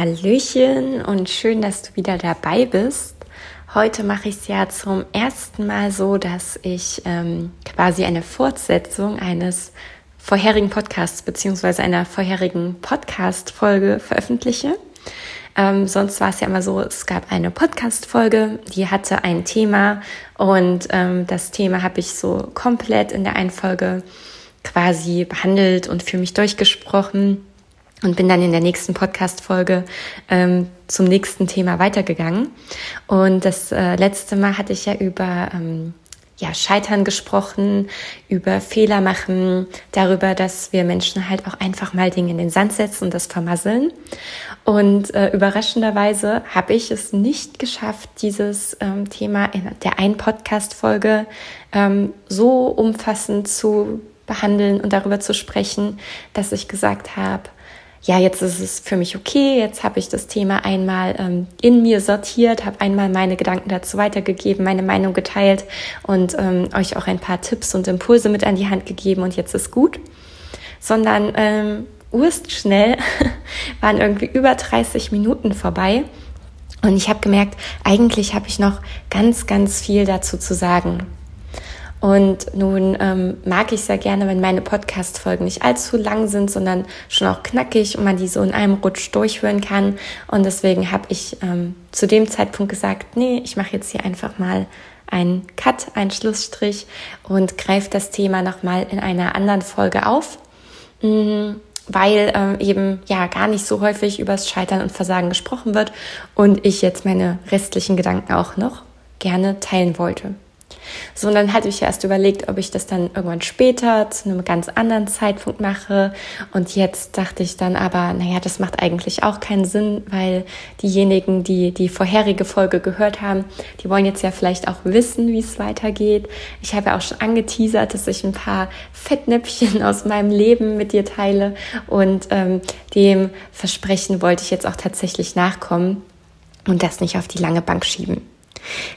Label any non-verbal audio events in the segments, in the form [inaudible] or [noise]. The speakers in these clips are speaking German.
Hallöchen und schön, dass du wieder dabei bist. Heute mache ich es ja zum ersten Mal so, dass ich ähm, quasi eine Fortsetzung eines vorherigen Podcasts beziehungsweise einer vorherigen Podcast-Folge veröffentliche. Ähm, sonst war es ja immer so, es gab eine Podcast-Folge, die hatte ein Thema und ähm, das Thema habe ich so komplett in der einen Folge quasi behandelt und für mich durchgesprochen und bin dann in der nächsten Podcast-Folge ähm, zum nächsten Thema weitergegangen. Und das äh, letzte Mal hatte ich ja über ähm, ja, Scheitern gesprochen, über Fehler machen, darüber, dass wir Menschen halt auch einfach mal Dinge in den Sand setzen und das vermasseln. Und äh, überraschenderweise habe ich es nicht geschafft, dieses ähm, Thema in der einen Podcast-Folge ähm, so umfassend zu behandeln und darüber zu sprechen, dass ich gesagt habe, ja, jetzt ist es für mich okay, jetzt habe ich das Thema einmal ähm, in mir sortiert, habe einmal meine Gedanken dazu weitergegeben, meine Meinung geteilt und ähm, euch auch ein paar Tipps und Impulse mit an die Hand gegeben und jetzt ist gut. Sondern ähm, urst schnell [laughs] waren irgendwie über 30 Minuten vorbei und ich habe gemerkt, eigentlich habe ich noch ganz, ganz viel dazu zu sagen. Und nun ähm, mag ich sehr gerne, wenn meine Podcast-Folgen nicht allzu lang sind, sondern schon auch knackig und man die so in einem Rutsch durchhören kann. Und deswegen habe ich ähm, zu dem Zeitpunkt gesagt, nee, ich mache jetzt hier einfach mal einen Cut, einen Schlussstrich und greife das Thema nochmal in einer anderen Folge auf. Mhm weil ähm, eben ja gar nicht so häufig übers Scheitern und Versagen gesprochen wird und ich jetzt meine restlichen Gedanken auch noch gerne teilen wollte. So, und dann hatte ich erst überlegt, ob ich das dann irgendwann später zu einem ganz anderen Zeitpunkt mache. Und jetzt dachte ich dann aber, naja, das macht eigentlich auch keinen Sinn, weil diejenigen, die die vorherige Folge gehört haben, die wollen jetzt ja vielleicht auch wissen, wie es weitergeht. Ich habe ja auch schon angeteasert, dass ich ein paar Fettnäpfchen [laughs] aus meinem Leben mit dir teile. Und ähm, dem Versprechen wollte ich jetzt auch tatsächlich nachkommen und das nicht auf die lange Bank schieben.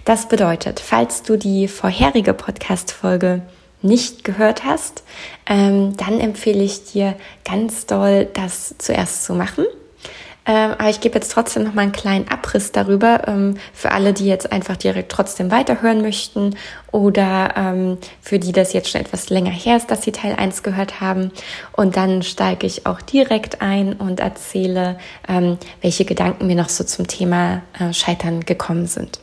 Das bedeutet, falls du die vorherige Podcast-Folge nicht gehört hast, ähm, dann empfehle ich dir ganz doll, das zuerst zu machen. Ähm, aber ich gebe jetzt trotzdem noch mal einen kleinen Abriss darüber ähm, für alle, die jetzt einfach direkt trotzdem weiterhören möchten oder ähm, für die das jetzt schon etwas länger her ist, dass sie Teil 1 gehört haben. Und dann steige ich auch direkt ein und erzähle, ähm, welche Gedanken mir noch so zum Thema äh, Scheitern gekommen sind.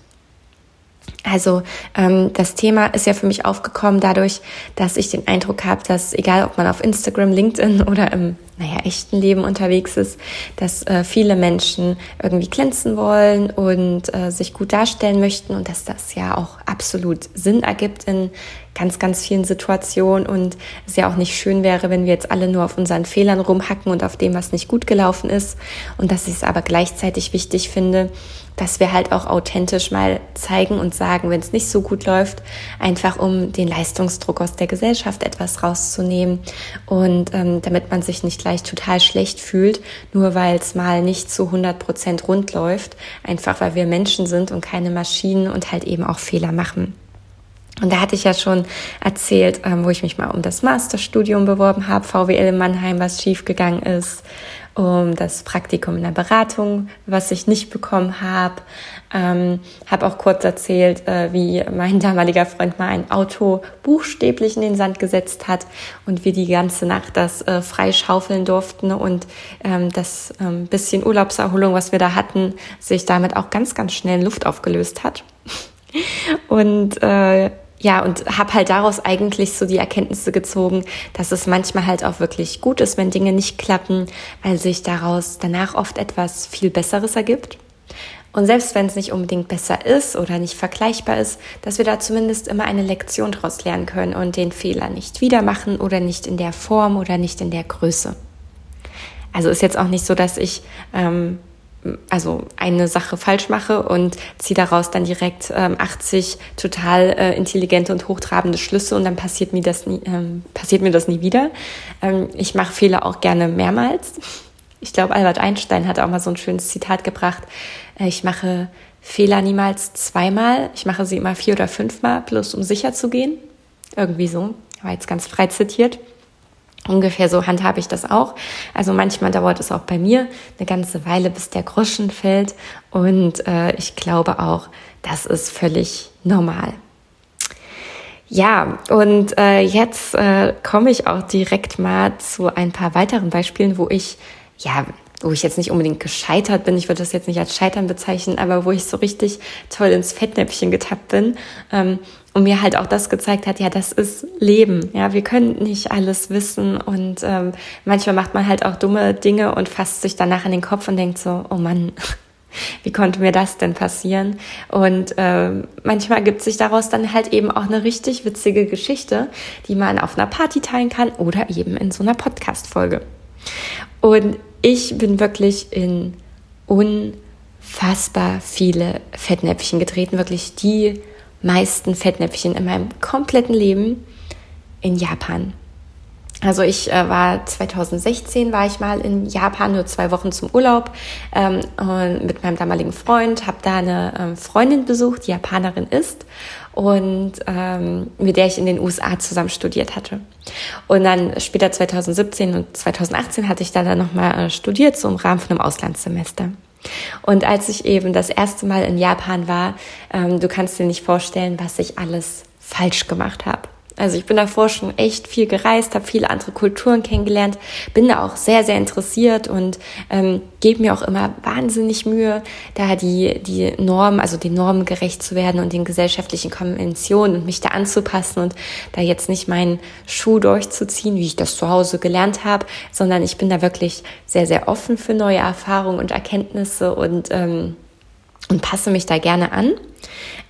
Also ähm, das Thema ist ja für mich aufgekommen dadurch, dass ich den Eindruck habe, dass egal ob man auf Instagram, LinkedIn oder im naja, echten Leben unterwegs ist, dass äh, viele Menschen irgendwie glänzen wollen und äh, sich gut darstellen möchten und dass das ja auch absolut Sinn ergibt in ganz, ganz vielen Situationen und es ja auch nicht schön wäre, wenn wir jetzt alle nur auf unseren Fehlern rumhacken und auf dem, was nicht gut gelaufen ist und dass ich es aber gleichzeitig wichtig finde, dass wir halt auch authentisch mal zeigen und sagen, wenn es nicht so gut läuft, einfach um den Leistungsdruck aus der Gesellschaft etwas rauszunehmen und ähm, damit man sich nicht gleich total schlecht fühlt, nur weil es mal nicht zu 100 Prozent rund läuft, einfach weil wir Menschen sind und keine Maschinen und halt eben auch Fehler machen. Und da hatte ich ja schon erzählt, ähm, wo ich mich mal um das Masterstudium beworben habe, VWL in Mannheim, was schiefgegangen ist, um das Praktikum in der Beratung, was ich nicht bekommen habe. Ähm, habe auch kurz erzählt, äh, wie mein [laughs] damaliger Freund mal ein Auto buchstäblich in den Sand gesetzt hat und wir die ganze Nacht das äh, frei durften und ähm, das ähm, bisschen Urlaubserholung, was wir da hatten, sich damit auch ganz, ganz schnell in Luft aufgelöst hat. [laughs] Und äh, ja, und habe halt daraus eigentlich so die Erkenntnisse gezogen, dass es manchmal halt auch wirklich gut ist, wenn Dinge nicht klappen, weil sich daraus danach oft etwas viel Besseres ergibt. Und selbst wenn es nicht unbedingt besser ist oder nicht vergleichbar ist, dass wir da zumindest immer eine Lektion daraus lernen können und den Fehler nicht wieder machen oder nicht in der Form oder nicht in der Größe. Also ist jetzt auch nicht so, dass ich ähm, also eine Sache falsch mache und ziehe daraus dann direkt ähm, 80 total äh, intelligente und hochtrabende Schlüsse und dann passiert mir das nie, ähm, passiert mir das nie wieder. Ähm, ich mache Fehler auch gerne mehrmals. Ich glaube, Albert Einstein hat auch mal so ein schönes Zitat gebracht. Äh, ich mache Fehler niemals zweimal. Ich mache sie immer vier oder fünfmal, bloß um sicher zu gehen. Irgendwie so. War jetzt ganz frei zitiert. Ungefähr so handhabe ich das auch. Also manchmal dauert es auch bei mir eine ganze Weile, bis der Groschen fällt. Und äh, ich glaube auch, das ist völlig normal. Ja, und äh, jetzt äh, komme ich auch direkt mal zu ein paar weiteren Beispielen, wo ich ja wo ich jetzt nicht unbedingt gescheitert bin, ich würde das jetzt nicht als Scheitern bezeichnen, aber wo ich so richtig toll ins Fettnäpfchen getappt bin ähm, und mir halt auch das gezeigt hat, ja, das ist Leben, ja, wir können nicht alles wissen und ähm, manchmal macht man halt auch dumme Dinge und fasst sich danach an den Kopf und denkt so, oh Mann, [laughs] wie konnte mir das denn passieren? Und äh, manchmal gibt sich daraus dann halt eben auch eine richtig witzige Geschichte, die man auf einer Party teilen kann oder eben in so einer Podcast-Folge. Und ich bin wirklich in unfassbar viele Fettnäpfchen getreten, wirklich die meisten Fettnäpfchen in meinem kompletten Leben in Japan. Also ich äh, war 2016 war ich mal in Japan nur zwei Wochen zum Urlaub ähm, und mit meinem damaligen Freund habe da eine ähm, Freundin besucht, die Japanerin ist und ähm, mit der ich in den USA zusammen studiert hatte. Und dann später 2017 und 2018 hatte ich da dann nochmal äh, studiert, so im Rahmen von einem Auslandssemester. Und als ich eben das erste Mal in Japan war, ähm, du kannst dir nicht vorstellen, was ich alles falsch gemacht habe. Also ich bin davor schon echt viel gereist, habe viele andere Kulturen kennengelernt, bin da auch sehr, sehr interessiert und ähm, gebe mir auch immer wahnsinnig Mühe, da die, die Normen, also den Normen gerecht zu werden und den gesellschaftlichen Konventionen und mich da anzupassen und da jetzt nicht meinen Schuh durchzuziehen, wie ich das zu Hause gelernt habe, sondern ich bin da wirklich sehr, sehr offen für neue Erfahrungen und Erkenntnisse und, ähm, und passe mich da gerne an.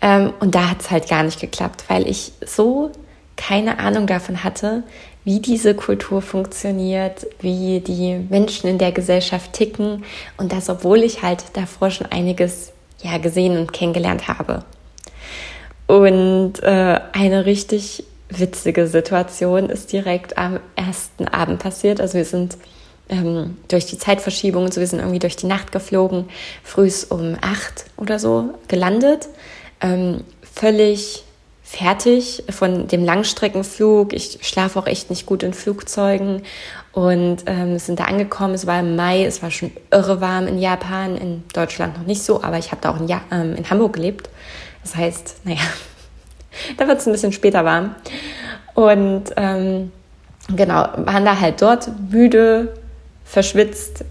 Ähm, und da hat es halt gar nicht geklappt, weil ich so keine Ahnung davon hatte, wie diese Kultur funktioniert, wie die Menschen in der Gesellschaft ticken und das, obwohl ich halt davor schon einiges ja gesehen und kennengelernt habe. Und äh, eine richtig witzige Situation ist direkt am ersten Abend passiert. Also wir sind ähm, durch die Zeitverschiebung und so, wir sind irgendwie durch die Nacht geflogen, frühs um acht oder so gelandet, ähm, völlig fertig von dem Langstreckenflug. Ich schlafe auch echt nicht gut in Flugzeugen und ähm, sind da angekommen. Es war im Mai, es war schon irre warm in Japan, in Deutschland noch nicht so, aber ich habe da auch in, ja ähm, in Hamburg gelebt. Das heißt, naja, [laughs] da wird es ein bisschen später warm. Und ähm, genau, waren da halt dort müde, verschwitzt,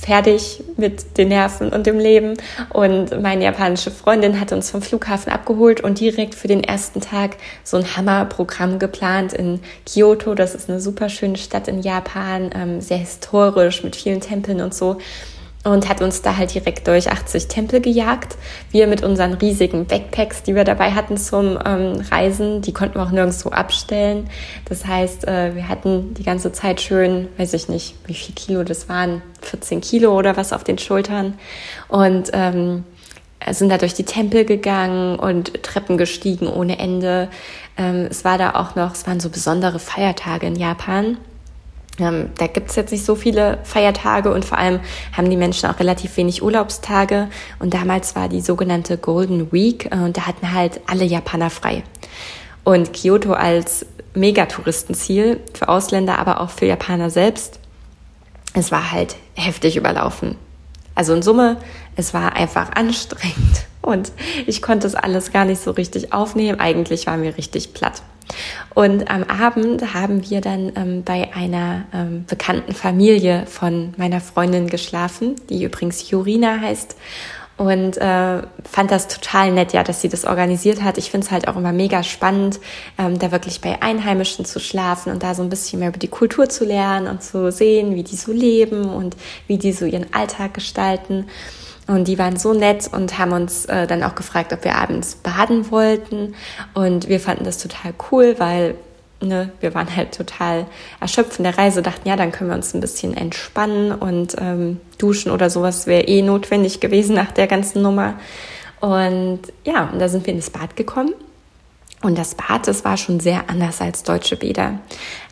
fertig mit den Nerven und dem Leben. Und meine japanische Freundin hat uns vom Flughafen abgeholt und direkt für den ersten Tag so ein Hammerprogramm geplant in Kyoto. Das ist eine super schöne Stadt in Japan, ähm, sehr historisch mit vielen Tempeln und so und hat uns da halt direkt durch 80 Tempel gejagt. Wir mit unseren riesigen Backpacks, die wir dabei hatten zum ähm, Reisen, die konnten wir auch nirgendwo abstellen. Das heißt, äh, wir hatten die ganze Zeit schön, weiß ich nicht, wie viel Kilo das waren, 14 Kilo oder was auf den Schultern und ähm, sind da durch die Tempel gegangen und Treppen gestiegen ohne Ende. Ähm, es war da auch noch, es waren so besondere Feiertage in Japan. Ähm, da gibt es jetzt nicht so viele Feiertage und vor allem haben die Menschen auch relativ wenig Urlaubstage. Und damals war die sogenannte Golden Week äh, und da hatten halt alle Japaner frei. Und Kyoto als Megatouristenziel für Ausländer, aber auch für Japaner selbst, es war halt heftig überlaufen. Also in Summe, es war einfach anstrengend und ich konnte es alles gar nicht so richtig aufnehmen. Eigentlich war mir richtig platt. Und am Abend haben wir dann ähm, bei einer ähm, bekannten Familie von meiner Freundin geschlafen, die übrigens Jurina heißt. Und äh, fand das total nett, ja, dass sie das organisiert hat. Ich finde es halt auch immer mega spannend, ähm, da wirklich bei Einheimischen zu schlafen und da so ein bisschen mehr über die Kultur zu lernen und zu sehen, wie die so leben und wie die so ihren Alltag gestalten. Und die waren so nett und haben uns äh, dann auch gefragt, ob wir abends baden wollten. Und wir fanden das total cool, weil ne, wir waren halt total erschöpft von der Reise, dachten, ja, dann können wir uns ein bisschen entspannen und ähm, duschen oder sowas wäre eh notwendig gewesen nach der ganzen Nummer. Und ja, und da sind wir in das Bad gekommen. Und das Bad, das war schon sehr anders als deutsche Bäder.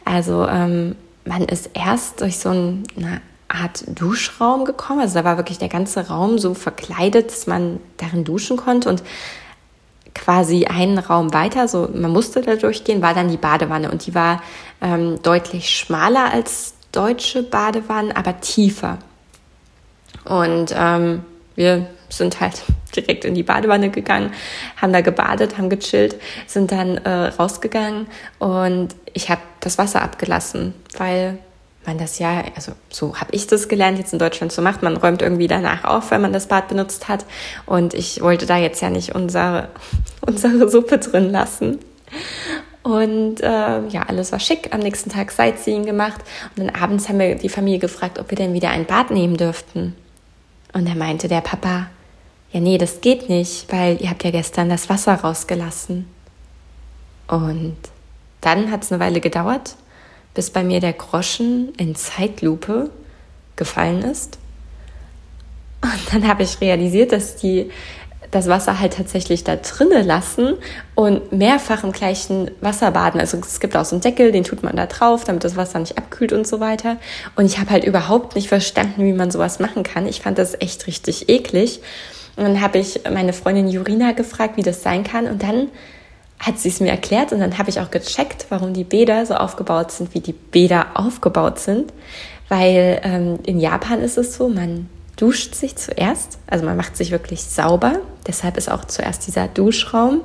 Also ähm, man ist erst durch so ein, eine Art Duschraum gekommen. Also da war wirklich der ganze Raum so verkleidet, dass man darin duschen konnte. Und quasi einen Raum weiter, so man musste da durchgehen, war dann die Badewanne. Und die war ähm, deutlich schmaler als deutsche Badewannen, aber tiefer. Und ähm, wir sind halt [laughs] direkt in die Badewanne gegangen, haben da gebadet, haben gechillt, sind dann äh, rausgegangen und ich habe das Wasser abgelassen, weil man das ja, also so habe ich das gelernt, jetzt in Deutschland zu machen. Man räumt irgendwie danach auf, wenn man das Bad benutzt hat. Und ich wollte da jetzt ja nicht unsere, [laughs] unsere Suppe drin lassen. Und äh, ja, alles war schick. Am nächsten Tag Sightseeing gemacht. Und dann abends haben wir die Familie gefragt, ob wir denn wieder ein Bad nehmen dürften. Und da meinte der Papa, ja, nee, das geht nicht, weil ihr habt ja gestern das Wasser rausgelassen. Und dann hat es eine Weile gedauert, bis bei mir der Groschen in Zeitlupe gefallen ist. Und dann habe ich realisiert, dass die das Wasser halt tatsächlich da drinnen lassen und mehrfach im gleichen Wasser baden. Also es gibt auch so einen Deckel, den tut man da drauf, damit das Wasser nicht abkühlt und so weiter. Und ich habe halt überhaupt nicht verstanden, wie man sowas machen kann. Ich fand das echt richtig eklig. Und dann habe ich meine Freundin Jurina gefragt, wie das sein kann. Und dann hat sie es mir erklärt und dann habe ich auch gecheckt, warum die Bäder so aufgebaut sind, wie die Bäder aufgebaut sind. Weil ähm, in Japan ist es so, man duscht sich zuerst, also man macht sich wirklich sauber. Deshalb ist auch zuerst dieser Duschraum.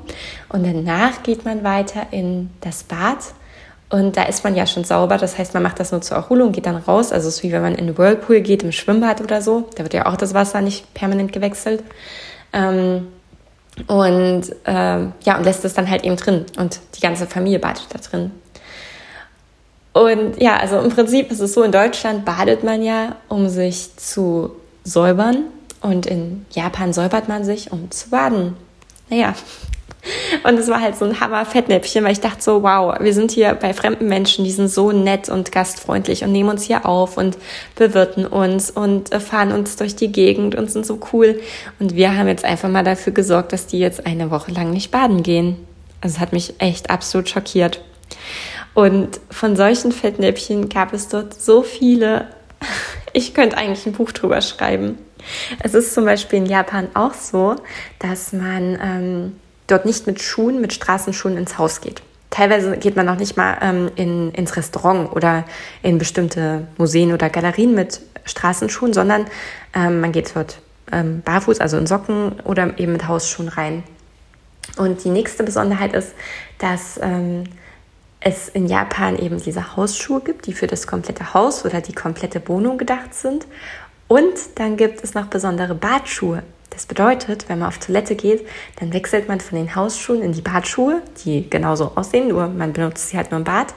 Und danach geht man weiter in das Bad. Und da ist man ja schon sauber, das heißt, man macht das nur zur Erholung, geht dann raus. Also es ist wie wenn man in den Whirlpool geht, im Schwimmbad oder so. Da wird ja auch das Wasser nicht permanent gewechselt. Ähm, und äh, ja, und lässt es dann halt eben drin. Und die ganze Familie badet da drin. Und ja, also im Prinzip ist es so, in Deutschland badet man ja, um sich zu säubern. Und in Japan säubert man sich, um zu baden. Naja, und es war halt so ein Hammer-Fettnäpfchen, weil ich dachte so, wow, wir sind hier bei fremden Menschen, die sind so nett und gastfreundlich und nehmen uns hier auf und bewirten uns und äh, fahren uns durch die Gegend und sind so cool. Und wir haben jetzt einfach mal dafür gesorgt, dass die jetzt eine Woche lang nicht baden gehen. Also es hat mich echt absolut schockiert. Und von solchen Fettnäpfchen gab es dort so viele. [laughs] Ich könnte eigentlich ein Buch drüber schreiben. Es ist zum Beispiel in Japan auch so, dass man ähm, dort nicht mit Schuhen, mit Straßenschuhen ins Haus geht. Teilweise geht man noch nicht mal ähm, in, ins Restaurant oder in bestimmte Museen oder Galerien mit Straßenschuhen, sondern ähm, man geht dort ähm, barfuß, also in Socken oder eben mit Hausschuhen rein. Und die nächste Besonderheit ist, dass ähm, es in Japan eben diese Hausschuhe gibt, die für das komplette Haus oder die komplette Wohnung gedacht sind. Und dann gibt es noch besondere Badschuhe. Das bedeutet, wenn man auf Toilette geht, dann wechselt man von den Hausschuhen in die Badschuhe, die genauso aussehen, nur man benutzt sie halt nur im Bad.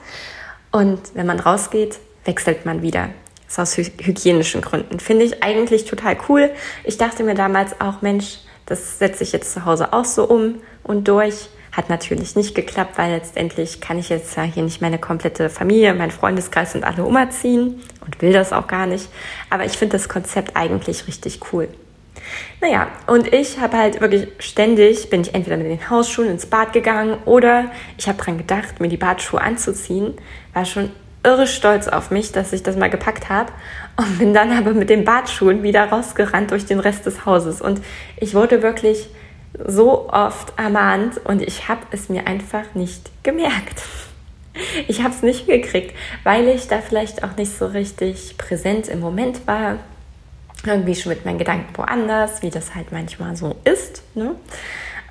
Und wenn man rausgeht, wechselt man wieder. Das ist aus hygienischen Gründen. Finde ich eigentlich total cool. Ich dachte mir damals auch, Mensch, das setze ich jetzt zu Hause auch so um und durch. Hat natürlich nicht geklappt, weil letztendlich kann ich jetzt ja hier nicht meine komplette Familie, mein Freundeskreis und alle umerziehen und will das auch gar nicht. Aber ich finde das Konzept eigentlich richtig cool. Naja, und ich habe halt wirklich ständig, bin ich entweder mit den Hausschuhen ins Bad gegangen oder ich habe dran gedacht, mir die Badschuhe anzuziehen, war schon irre stolz auf mich, dass ich das mal gepackt habe und bin dann aber mit den Badschuhen wieder rausgerannt durch den Rest des Hauses. Und ich wurde wirklich so oft ermahnt und ich habe es mir einfach nicht gemerkt. Ich habe es nicht gekriegt, weil ich da vielleicht auch nicht so richtig präsent im Moment war irgendwie schon mit meinen Gedanken woanders, wie das halt manchmal so ist. Ne?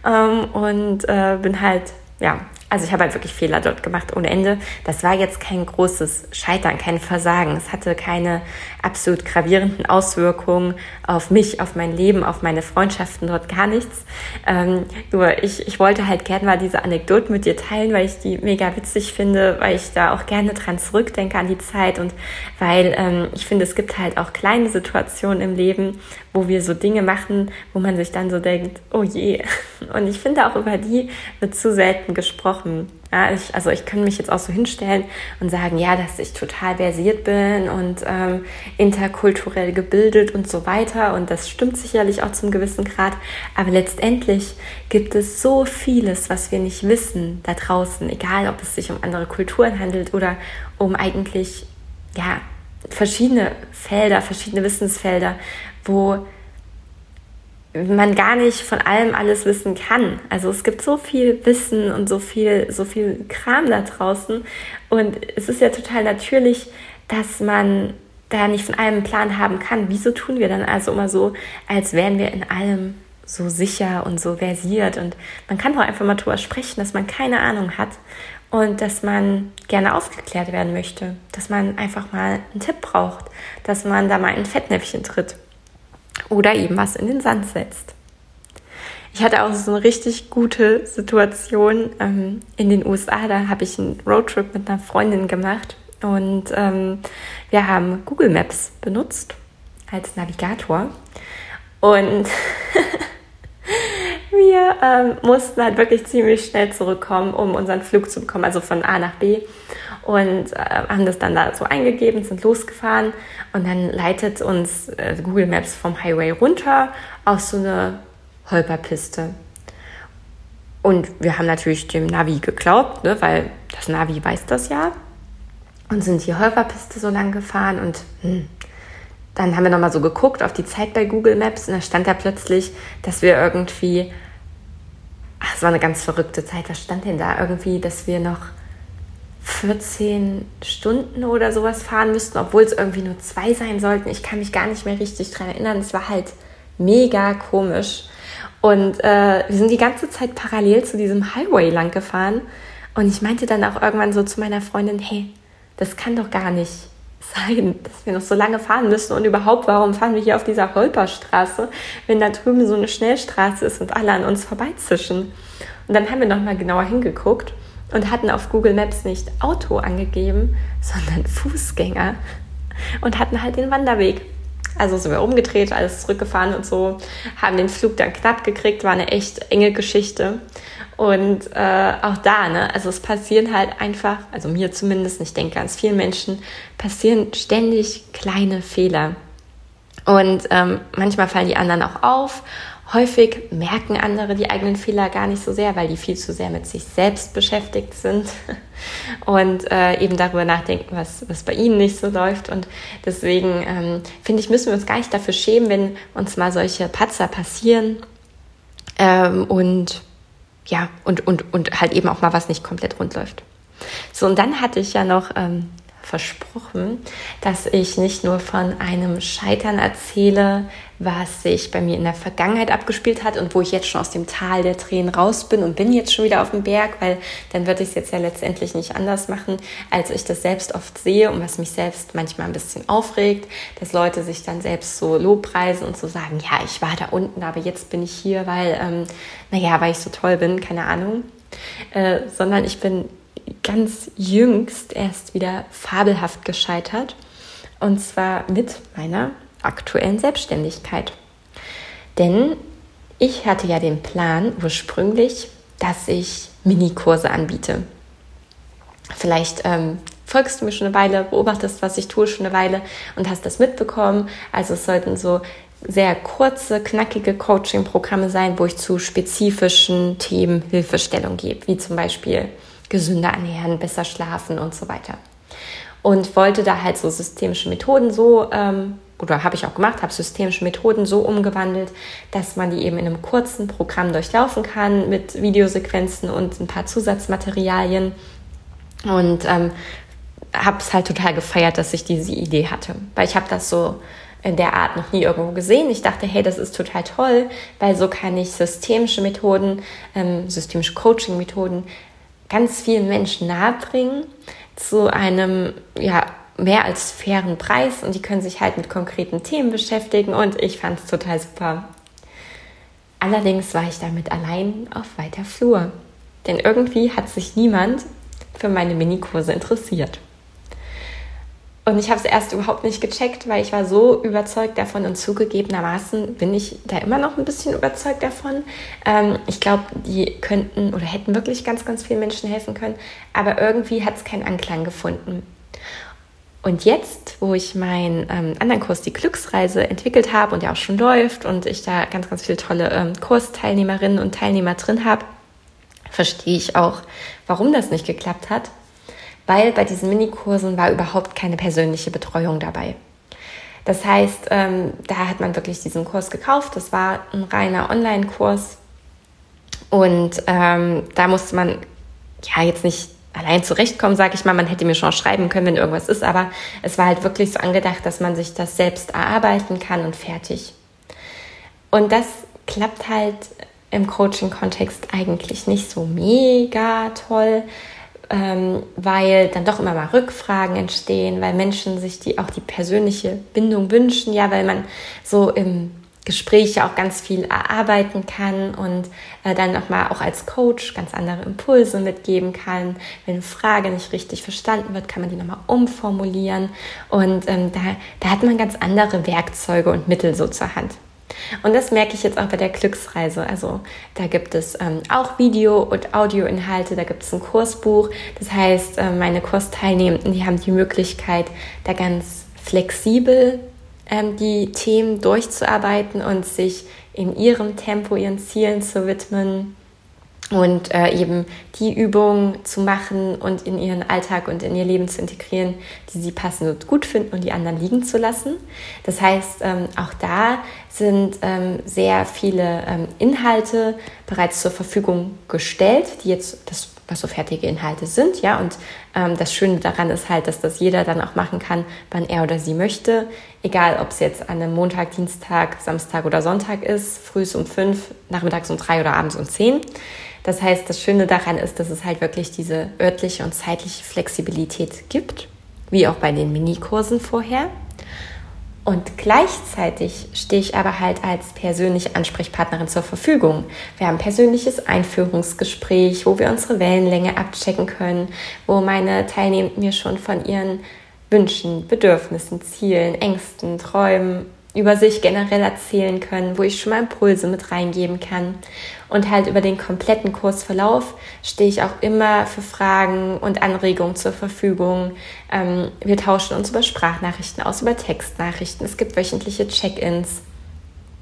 Ähm, und äh, bin halt ja also ich habe halt wirklich Fehler dort gemacht ohne Ende. Das war jetzt kein großes Scheitern, kein Versagen. Es hatte keine absolut gravierenden Auswirkungen auf mich, auf mein Leben, auf meine Freundschaften dort gar nichts. Ähm, nur ich, ich wollte halt gerne mal diese Anekdote mit dir teilen, weil ich die mega witzig finde, weil ich da auch gerne dran zurückdenke an die Zeit und weil ähm, ich finde, es gibt halt auch kleine Situationen im Leben, wo wir so Dinge machen, wo man sich dann so denkt, oh je. [laughs] Und ich finde auch über die wird zu selten gesprochen. Ja, ich, also ich kann mich jetzt auch so hinstellen und sagen, ja, dass ich total versiert bin und ähm, interkulturell gebildet und so weiter. Und das stimmt sicherlich auch zum gewissen Grad. Aber letztendlich gibt es so vieles, was wir nicht wissen da draußen, egal ob es sich um andere Kulturen handelt oder um eigentlich, ja, verschiedene Felder, verschiedene Wissensfelder, wo man gar nicht von allem alles wissen kann. Also es gibt so viel Wissen und so viel, so viel Kram da draußen. Und es ist ja total natürlich, dass man da nicht von allem einen Plan haben kann. Wieso tun wir dann also immer so, als wären wir in allem so sicher und so versiert? Und man kann doch einfach mal drüber sprechen, dass man keine Ahnung hat und dass man gerne aufgeklärt werden möchte, dass man einfach mal einen Tipp braucht, dass man da mal ein Fettnäpfchen tritt oder eben was in den Sand setzt. Ich hatte auch so eine richtig gute Situation ähm, in den USA. Da habe ich einen Roadtrip mit einer Freundin gemacht und ähm, wir haben Google Maps benutzt als Navigator. Und [laughs] wir ähm, mussten halt wirklich ziemlich schnell zurückkommen, um unseren Flug zu bekommen, also von A nach B und äh, haben das dann da so eingegeben, sind losgefahren und dann leitet uns äh, Google Maps vom Highway runter auf so eine Holperpiste. Und wir haben natürlich dem Navi geglaubt, ne, weil das Navi weiß das ja. Und sind die Holperpiste so lang gefahren und hm, dann haben wir nochmal so geguckt auf die Zeit bei Google Maps und da stand da plötzlich, dass wir irgendwie, ach, es war eine ganz verrückte Zeit, was stand denn da? Irgendwie, dass wir noch 14 Stunden oder sowas fahren müssten, obwohl es irgendwie nur zwei sein sollten. Ich kann mich gar nicht mehr richtig dran erinnern. Es war halt mega komisch. Und äh, wir sind die ganze Zeit parallel zu diesem Highway lang gefahren. Und ich meinte dann auch irgendwann so zu meiner Freundin, hey, das kann doch gar nicht sein, dass wir noch so lange fahren müssen. Und überhaupt, warum fahren wir hier auf dieser Holperstraße, wenn da drüben so eine Schnellstraße ist und alle an uns vorbeizischen? Und dann haben wir nochmal genauer hingeguckt und hatten auf Google Maps nicht Auto angegeben, sondern [laughs] Fußgänger und hatten halt den Wanderweg. Also sind wir umgedreht, alles zurückgefahren und so, haben den Flug dann knapp gekriegt, war eine echt enge Geschichte. Und äh, auch da, ne, also es passieren halt einfach, also mir zumindest, ich denke ganz vielen Menschen, passieren ständig kleine Fehler. Und ähm, manchmal fallen die anderen auch auf Häufig merken andere die eigenen Fehler gar nicht so sehr, weil die viel zu sehr mit sich selbst beschäftigt sind [laughs] und äh, eben darüber nachdenken, was, was bei ihnen nicht so läuft. Und deswegen ähm, finde ich, müssen wir uns gar nicht dafür schämen, wenn uns mal solche Patzer passieren. Ähm, und ja, und, und, und halt eben auch mal was nicht komplett rund läuft. So, und dann hatte ich ja noch ähm, versprochen, dass ich nicht nur von einem Scheitern erzähle, was sich bei mir in der Vergangenheit abgespielt hat und wo ich jetzt schon aus dem Tal der Tränen raus bin und bin jetzt schon wieder auf dem Berg, weil dann würde ich es jetzt ja letztendlich nicht anders machen, als ich das selbst oft sehe und was mich selbst manchmal ein bisschen aufregt, dass Leute sich dann selbst so lobpreisen und so sagen, ja, ich war da unten, aber jetzt bin ich hier, weil, ähm, naja, weil ich so toll bin, keine Ahnung. Äh, sondern ich bin ganz jüngst erst wieder fabelhaft gescheitert. Und zwar mit meiner aktuellen Selbstständigkeit. Denn ich hatte ja den Plan ursprünglich, dass ich Minikurse anbiete. Vielleicht ähm, folgst du mir schon eine Weile, beobachtest, was ich tue, schon eine Weile und hast das mitbekommen. Also es sollten so sehr kurze, knackige Coaching-Programme sein, wo ich zu spezifischen Themen Hilfestellung gebe, wie zum Beispiel gesünder ernähren, besser schlafen und so weiter. Und wollte da halt so systemische Methoden so, ähm, oder habe ich auch gemacht, habe systemische Methoden so umgewandelt, dass man die eben in einem kurzen Programm durchlaufen kann mit Videosequenzen und ein paar Zusatzmaterialien. Und ähm, habe es halt total gefeiert, dass ich diese Idee hatte, weil ich habe das so in der Art noch nie irgendwo gesehen. Ich dachte, hey, das ist total toll, weil so kann ich systemische Methoden, ähm, systemische Coaching-Methoden ganz vielen Menschen nahebringen zu einem, ja, mehr als fairen Preis und die können sich halt mit konkreten Themen beschäftigen und ich fand es total super. Allerdings war ich damit allein auf weiter Flur, denn irgendwie hat sich niemand für meine Minikurse interessiert. Und ich habe es erst überhaupt nicht gecheckt, weil ich war so überzeugt davon und zugegebenermaßen bin ich da immer noch ein bisschen überzeugt davon. Ähm, ich glaube, die könnten oder hätten wirklich ganz, ganz vielen Menschen helfen können, aber irgendwie hat es keinen Anklang gefunden. Und jetzt, wo ich meinen ähm, anderen Kurs, die Glücksreise, entwickelt habe und der auch schon läuft und ich da ganz, ganz viele tolle ähm, Kursteilnehmerinnen und Teilnehmer drin habe, verstehe ich auch, warum das nicht geklappt hat weil bei diesen Minikursen war überhaupt keine persönliche Betreuung dabei. Das heißt, ähm, da hat man wirklich diesen Kurs gekauft. Das war ein reiner Online-Kurs. Und ähm, da musste man ja jetzt nicht allein zurechtkommen, sage ich mal. Man hätte mir schon schreiben können, wenn irgendwas ist, aber es war halt wirklich so angedacht, dass man sich das selbst erarbeiten kann und fertig. Und das klappt halt im Coaching-Kontext eigentlich nicht so mega toll, ähm, weil dann doch immer mal Rückfragen entstehen, weil Menschen sich die auch die persönliche Bindung wünschen, ja, weil man so im Gespräch ja auch ganz viel erarbeiten kann und äh, dann nochmal auch als Coach ganz andere Impulse mitgeben kann. Wenn eine Frage nicht richtig verstanden wird, kann man die nochmal umformulieren und ähm, da, da hat man ganz andere Werkzeuge und Mittel so zur Hand. Und das merke ich jetzt auch bei der Glücksreise. Also da gibt es ähm, auch Video- und Audioinhalte, da gibt es ein Kursbuch. Das heißt, äh, meine Kursteilnehmenden, die haben die Möglichkeit, da ganz flexibel ähm, die Themen durchzuarbeiten und sich in ihrem Tempo ihren Zielen zu widmen und äh, eben die Übungen zu machen und in ihren Alltag und in ihr Leben zu integrieren, die sie passend und gut finden und die anderen liegen zu lassen. Das heißt, ähm, auch da sind ähm, sehr viele ähm, Inhalte bereits zur Verfügung gestellt, die jetzt das was so fertige Inhalte sind, ja. Und ähm, das Schöne daran ist halt, dass das jeder dann auch machen kann, wann er oder sie möchte. Egal, ob es jetzt an einem Montag, Dienstag, Samstag oder Sonntag ist, frühs um fünf, nachmittags um drei oder abends um zehn. Das heißt, das Schöne daran ist, dass es halt wirklich diese örtliche und zeitliche Flexibilität gibt, wie auch bei den Minikursen vorher. Und gleichzeitig stehe ich aber halt als persönliche Ansprechpartnerin zur Verfügung. Wir haben ein persönliches Einführungsgespräch, wo wir unsere Wellenlänge abchecken können, wo meine Teilnehmenden mir schon von ihren Wünschen, Bedürfnissen, Zielen, Ängsten, Träumen über sich generell erzählen können, wo ich schon mal Impulse mit reingeben kann. Und halt über den kompletten Kursverlauf stehe ich auch immer für Fragen und Anregungen zur Verfügung. Ähm, wir tauschen uns über Sprachnachrichten aus, über Textnachrichten. Es gibt wöchentliche Check-ins.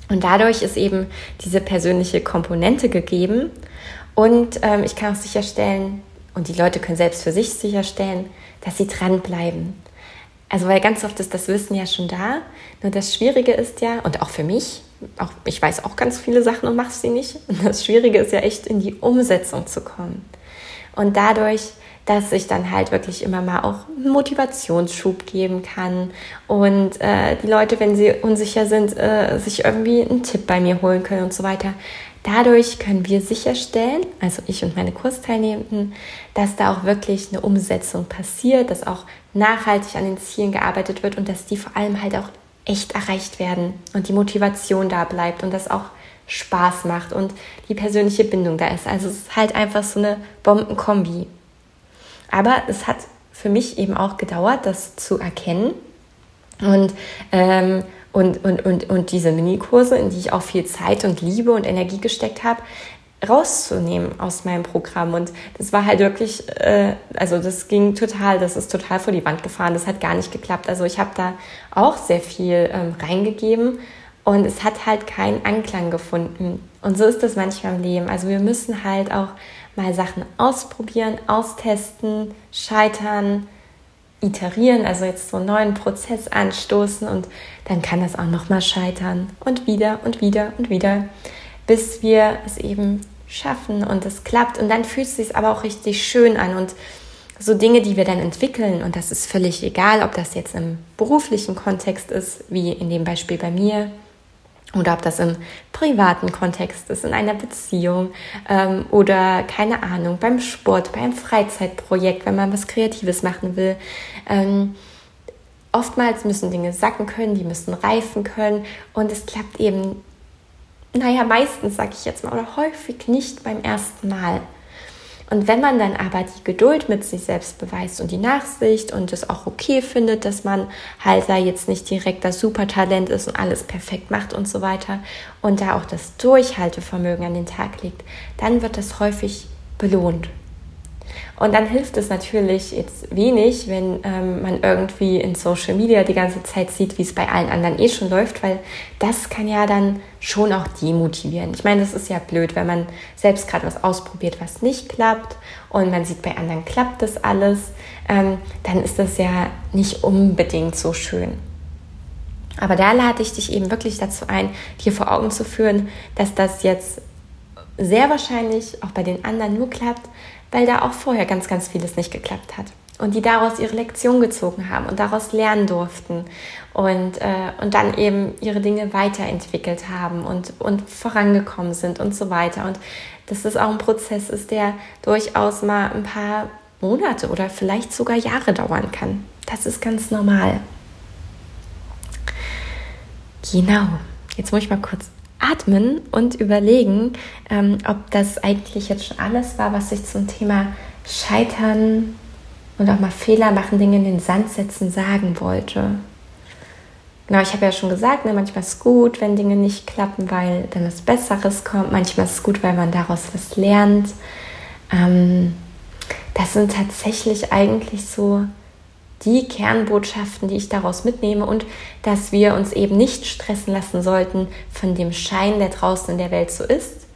Und dadurch ist eben diese persönliche Komponente gegeben. Und ähm, ich kann auch sicherstellen, und die Leute können selbst für sich sicherstellen, dass sie dranbleiben. Also weil ganz oft ist das Wissen ja schon da. Nur das Schwierige ist ja, und auch für mich, auch ich weiß auch ganz viele Sachen und mache sie nicht. Und das Schwierige ist ja echt in die Umsetzung zu kommen. Und dadurch, dass ich dann halt wirklich immer mal auch einen Motivationsschub geben kann und äh, die Leute, wenn sie unsicher sind, äh, sich irgendwie einen Tipp bei mir holen können und so weiter. Dadurch können wir sicherstellen, also ich und meine Kursteilnehmenden, dass da auch wirklich eine Umsetzung passiert, dass auch nachhaltig an den Zielen gearbeitet wird und dass die vor allem halt auch echt erreicht werden und die Motivation da bleibt und das auch Spaß macht und die persönliche Bindung da ist. Also es ist halt einfach so eine Bombenkombi. Aber es hat für mich eben auch gedauert, das zu erkennen und ähm, und, und, und, und diese Minikurse, in die ich auch viel Zeit und Liebe und Energie gesteckt habe, rauszunehmen aus meinem Programm. Und das war halt wirklich, äh, also das ging total, das ist total vor die Wand gefahren. Das hat gar nicht geklappt. Also ich habe da auch sehr viel ähm, reingegeben und es hat halt keinen Anklang gefunden. Und so ist das manchmal im Leben. Also wir müssen halt auch mal Sachen ausprobieren, austesten, scheitern, iterieren, also jetzt so einen neuen Prozess anstoßen und dann kann das auch nochmal scheitern und wieder und wieder und wieder, bis wir es eben schaffen und es klappt. Und dann fühlt es sich aber auch richtig schön an. Und so Dinge, die wir dann entwickeln und das ist völlig egal, ob das jetzt im beruflichen Kontext ist, wie in dem Beispiel bei mir Oder ob das im privaten Kontext ist, in einer Beziehung ähm, oder keine Ahnung, beim Sport, beim Freizeitprojekt, wenn man was Kreatives machen will. Ähm, oftmals müssen Dinge sacken können, die müssen reifen können. Und es klappt eben, naja, meistens sage ich jetzt mal, oder häufig nicht beim ersten Mal. Und wenn man dann aber die Geduld mit sich selbst beweist und die Nachsicht und es auch okay findet, dass man halt da jetzt nicht direkt das Supertalent ist und alles perfekt macht und so weiter und da auch das Durchhaltevermögen an den Tag legt, dann wird das häufig belohnt. Und dann hilft es natürlich jetzt wenig, wenn ähm, man irgendwie in Social Media die ganze Zeit sieht, wie es bei allen anderen eh schon läuft, weil das kann ja dann schon auch demotivieren. Ich meine, das ist ja blöd, wenn man selbst gerade was ausprobiert, was nicht klappt und man sieht, bei anderen klappt das alles, ähm, dann ist das ja nicht unbedingt so schön. Aber da lade ich dich eben wirklich dazu ein, dir vor Augen zu führen, dass das jetzt sehr wahrscheinlich auch bei den anderen nur klappt, weil da auch vorher ganz, ganz vieles nicht geklappt hat. Und die daraus ihre Lektion gezogen haben und daraus lernen durften und, äh, und dann eben ihre Dinge weiterentwickelt haben und, und vorangekommen sind und so weiter. Und dass das auch ein Prozess ist, der durchaus mal ein paar Monate oder vielleicht sogar Jahre dauern kann. Das ist ganz normal. Genau. Jetzt muss ich mal kurz atmen und überlegen, ähm, ob das eigentlich jetzt schon alles war, was ich zum Thema Scheitern und auch mal Fehler machen, Dinge in den Sand setzen sagen wollte. Genau, ich habe ja schon gesagt, ne, manchmal ist es gut, wenn Dinge nicht klappen, weil dann was Besseres kommt. Manchmal ist es gut, weil man daraus was lernt. Ähm, das sind tatsächlich eigentlich so die Kernbotschaften, die ich daraus mitnehme und dass wir uns eben nicht stressen lassen sollten von dem Schein, der draußen in der Welt so ist,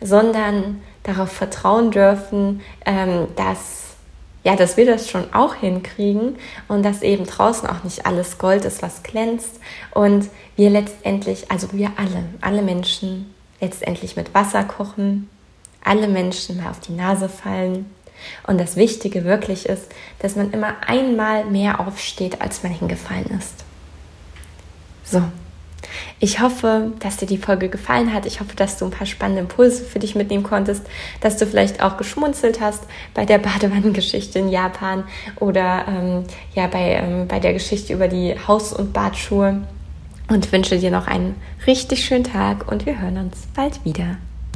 sondern darauf vertrauen dürfen, ähm, dass ja, dass wir das schon auch hinkriegen und dass eben draußen auch nicht alles Gold ist, was glänzt und wir letztendlich, also wir alle, alle Menschen letztendlich mit Wasser kochen, alle Menschen mal auf die Nase fallen und das Wichtige wirklich ist, dass man immer einmal mehr aufsteht, als man hingefallen ist. So. Ich hoffe, dass dir die Folge gefallen hat. Ich hoffe, dass du ein paar spannende Impulse für dich mitnehmen konntest, dass du vielleicht auch geschmunzelt hast bei der [laughs] Badewannengeschichte in Japan oder ähm, ja bei, ähm, bei der Geschichte über die Haus- und Badschuhe und wünsche dir noch einen richtig schönen Tag und wir hören uns bald wieder.